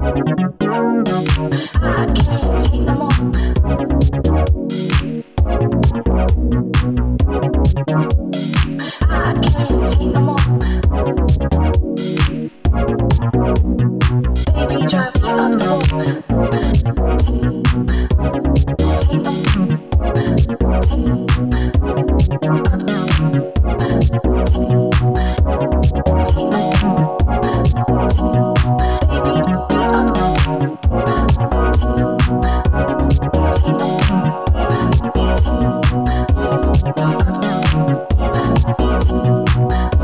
I can't take no more. Bye.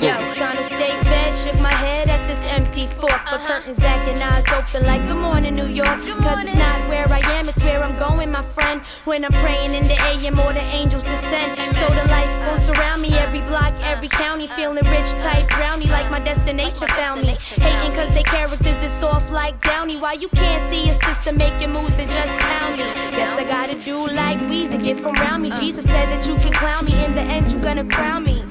Yo, trying to stay fed, shook my head at this empty fork. But curtains back and eyes open like good morning, New York. Cause it's not where I am, it's where I'm going, my friend. When I'm praying in the AM or the angels descend. So the light goes around me, every block, every county. Feeling rich, type brownie, like my destination found me. Hating cause they characters is soft like downy. Why you can't see your sister making moves and just pound me? Guess I gotta do like Weezy, get from round me. Jesus said that you can clown me, in the end, you gonna crown me.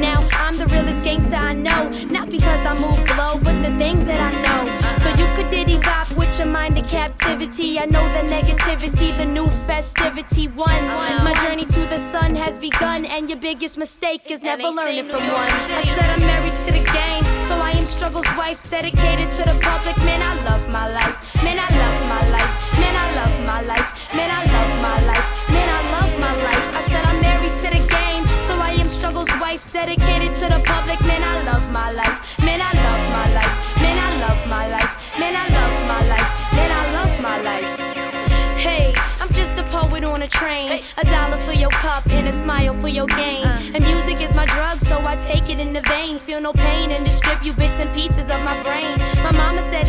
Now I'm the realest gangster I know. Not because I move blow, but the things that I know. So you could diddy bop with your mind in captivity. I know the negativity, the new festivity. One, my journey to the sun has begun, and your biggest mistake is never learning from one. I said I'm married to the game, so I am struggle's wife, dedicated to the public. Man, I love my life. Man, I love my life. Man, I love my life. Man, I love my life. wife, dedicated to the public. Man, I love my life. Man, I love my life. Man, I love my life. Man, I love my life. Man, I love my life. Hey, I'm just a poet on a train. A dollar for your cup and a smile for your game. Uh. And music is my drug, so I take it in the vein. Feel no pain and distribute bits and pieces of my brain. My mama said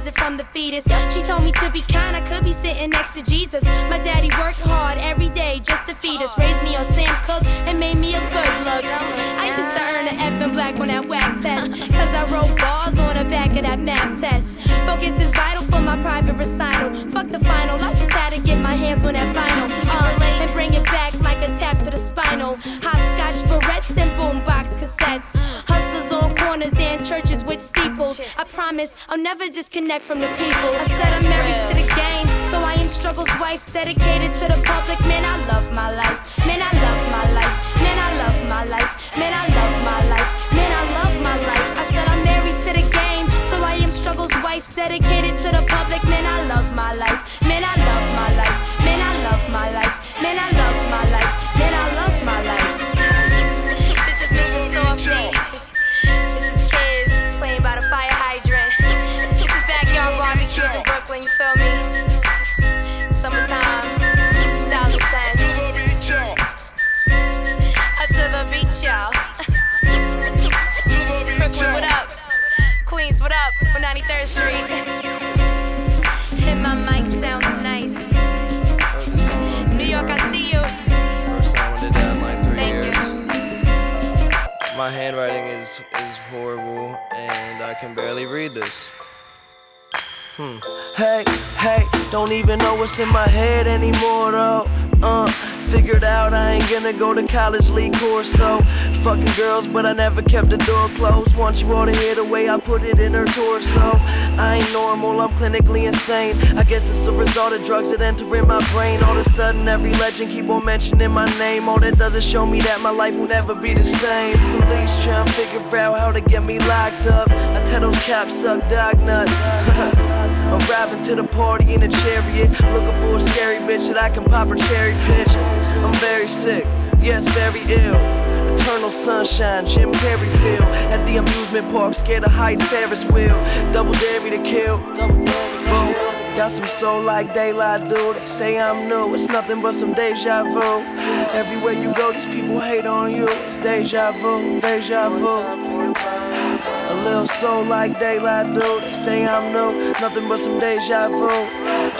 present from the fetus. She told me to be kind, I could be sitting next to Jesus. My daddy worked hard every day just to feed us. Raised me on Sam Cooke and made me a good look. I used to earn an F in black on that whack test. Cause I wrote balls on the back of that math test. Focus is vital for my private recital. Fuck the final, I just had to get my hands on that vinyl. Uh, and bring it back like a tap to the spinal. Hopscotch, barrettes, and boom. I promise I'll never disconnect from the people. I said I'm married to the game, so I am struggle's wife, dedicated to the public. Man, I love my life. Man, I love my life. Man, I love my life. My handwriting is is horrible, and I can barely read this. Hmm. Hey, hey, don't even know what's in my head anymore though. Uh, figured out I ain't gonna go to college league course, so fucking girls, but I never kept the door closed. Want you all to hear the way I put it in her torso. I ain't normal, I'm clinically insane. I guess it's the result of drugs that enter in my brain. All of a sudden, every legend keep on mentioning my name. All that does is show me that my life will never be the same. Police trying to figure out how to get me locked up. I tell those cops suck dog nuts. Arriving to the party in a chariot, looking for a scary bitch that I can pop her cherry pitch. I'm very sick, yes, very ill. Eternal sunshine, Jim Carrey feel at the amusement park, scared of heights, Ferris wheel. Double dare me to kill, double dare me to kill. Got some soul like daylight, dude. They say I'm new, it's nothing but some deja vu. Everywhere you go, these people hate on you. It's deja vu, deja vu. A little soul like daylight, dude. They say I'm new, nothing but some deja vu.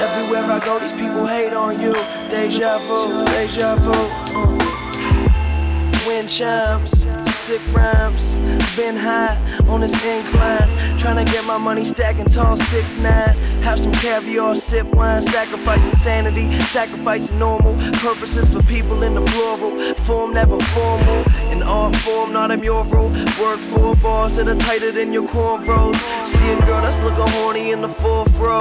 Everywhere I go, these people hate on you. Deja vu, deja vu. Uh. Wind chimes, sick rhymes. Been high on this incline, trying to get my money stacking tall, six nine. Have some caviar, sip wine, sacrificing sanity, sacrificing normal purposes for people in the plural. Form never formal, in art form, not a mural. Work for bars that are tighter than your cornrows. See a girl that's looking horny in the fourth row.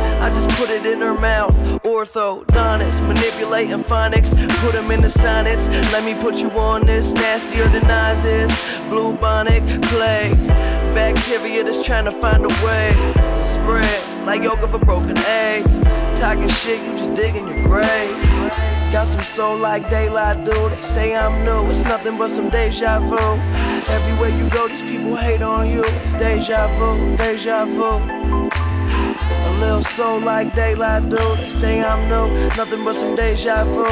I just put it in her mouth. Orthodontist, manipulating phonics. Put them in the sonnets. Let me put you on this. Nastier than Nazis. Bubonic plague. Bacteria that's trying to find a way. Spread like yolk of a broken egg. Talking shit, you just digging your grave. Got some soul like daylight, dude. They say I'm new, it's nothing but some deja vu. Everywhere you go, these people hate on you. It's deja vu, deja vu. Little soul like daylight, dude. They say I'm new, nothing but some deja vu.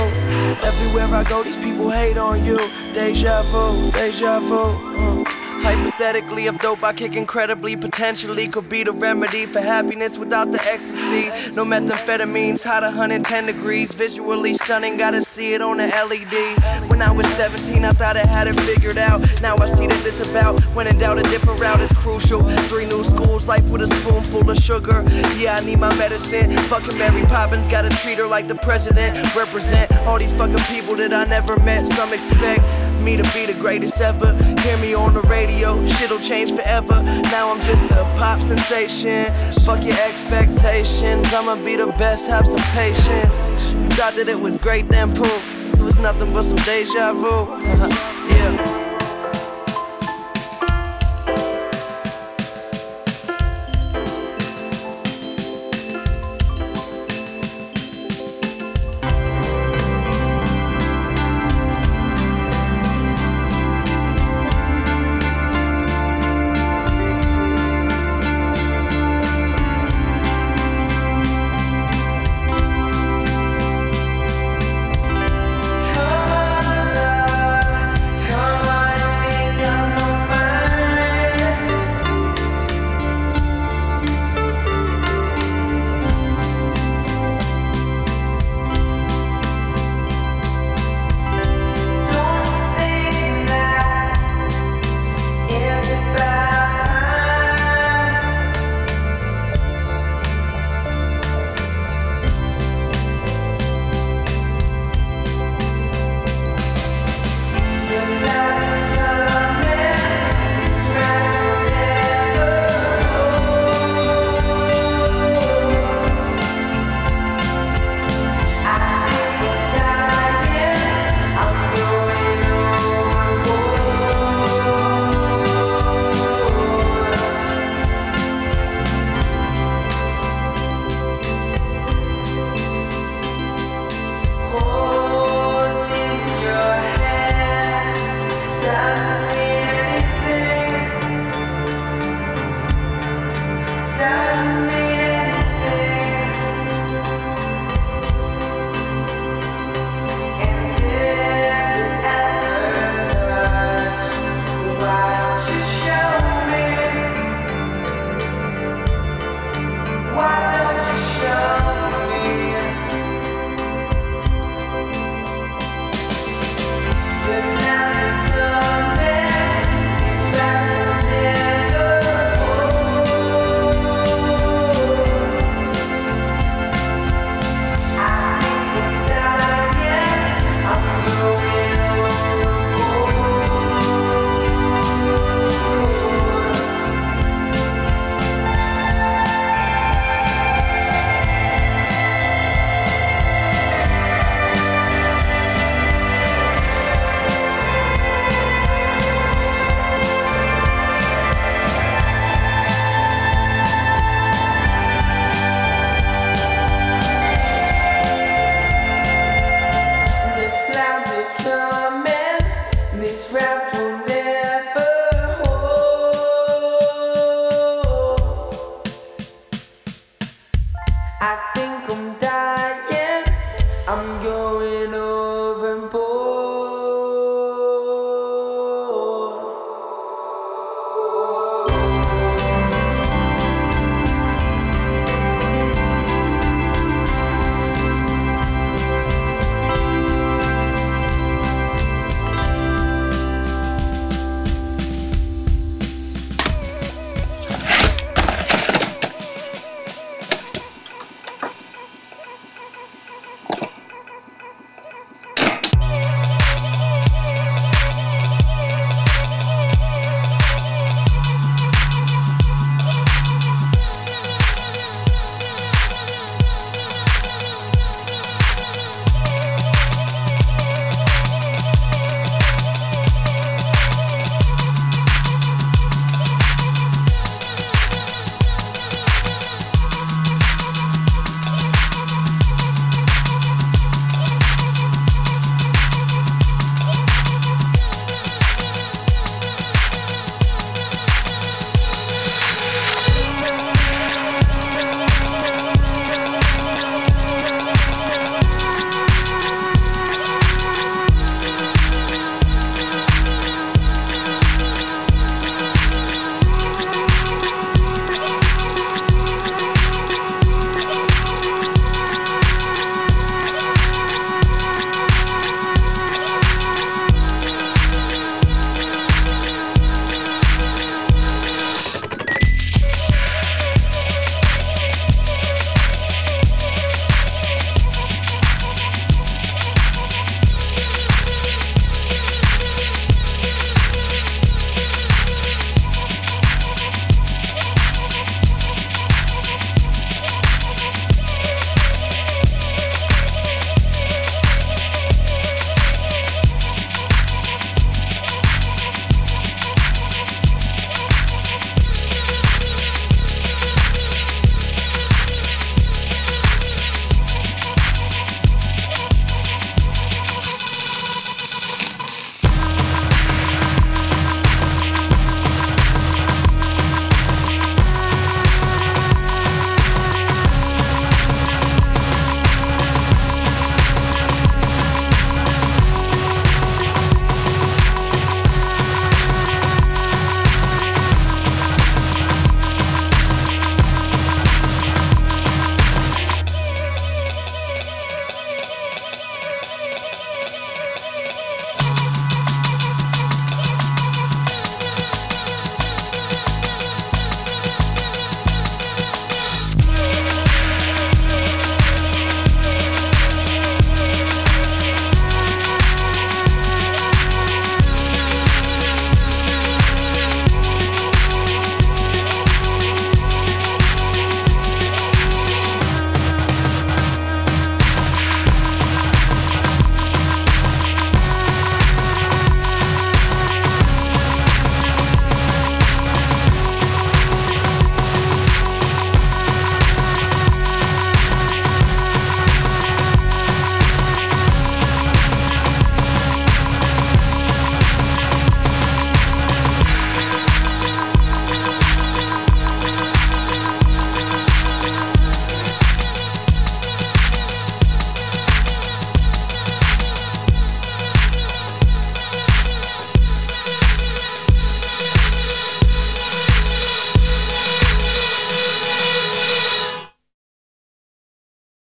Everywhere I go, these people hate on you. Deja vu, deja vu. Uh. Hypothetically, if dope I kick incredibly, potentially could be the remedy for happiness without the ecstasy. No methamphetamines, hot 110 degrees, visually stunning, gotta see it on the LED. When I was 17, I thought I had it figured out. Now I see that it's about when in doubt, a different route is crucial. Three new schools, life with a spoonful of sugar. Yeah, I need my medicine. Fucking Mary Poppins, gotta treat her like the president. Represent all these fucking people that I never met. Some expect me to be the greatest ever. Hear me on the radio, shit'll change forever. Now I'm just a pop sensation. Fuck your expectations, I'ma be the best, have some patience. You thought that it was great, then poof. It was nothing but some deja vu. Uh-huh. I'm going.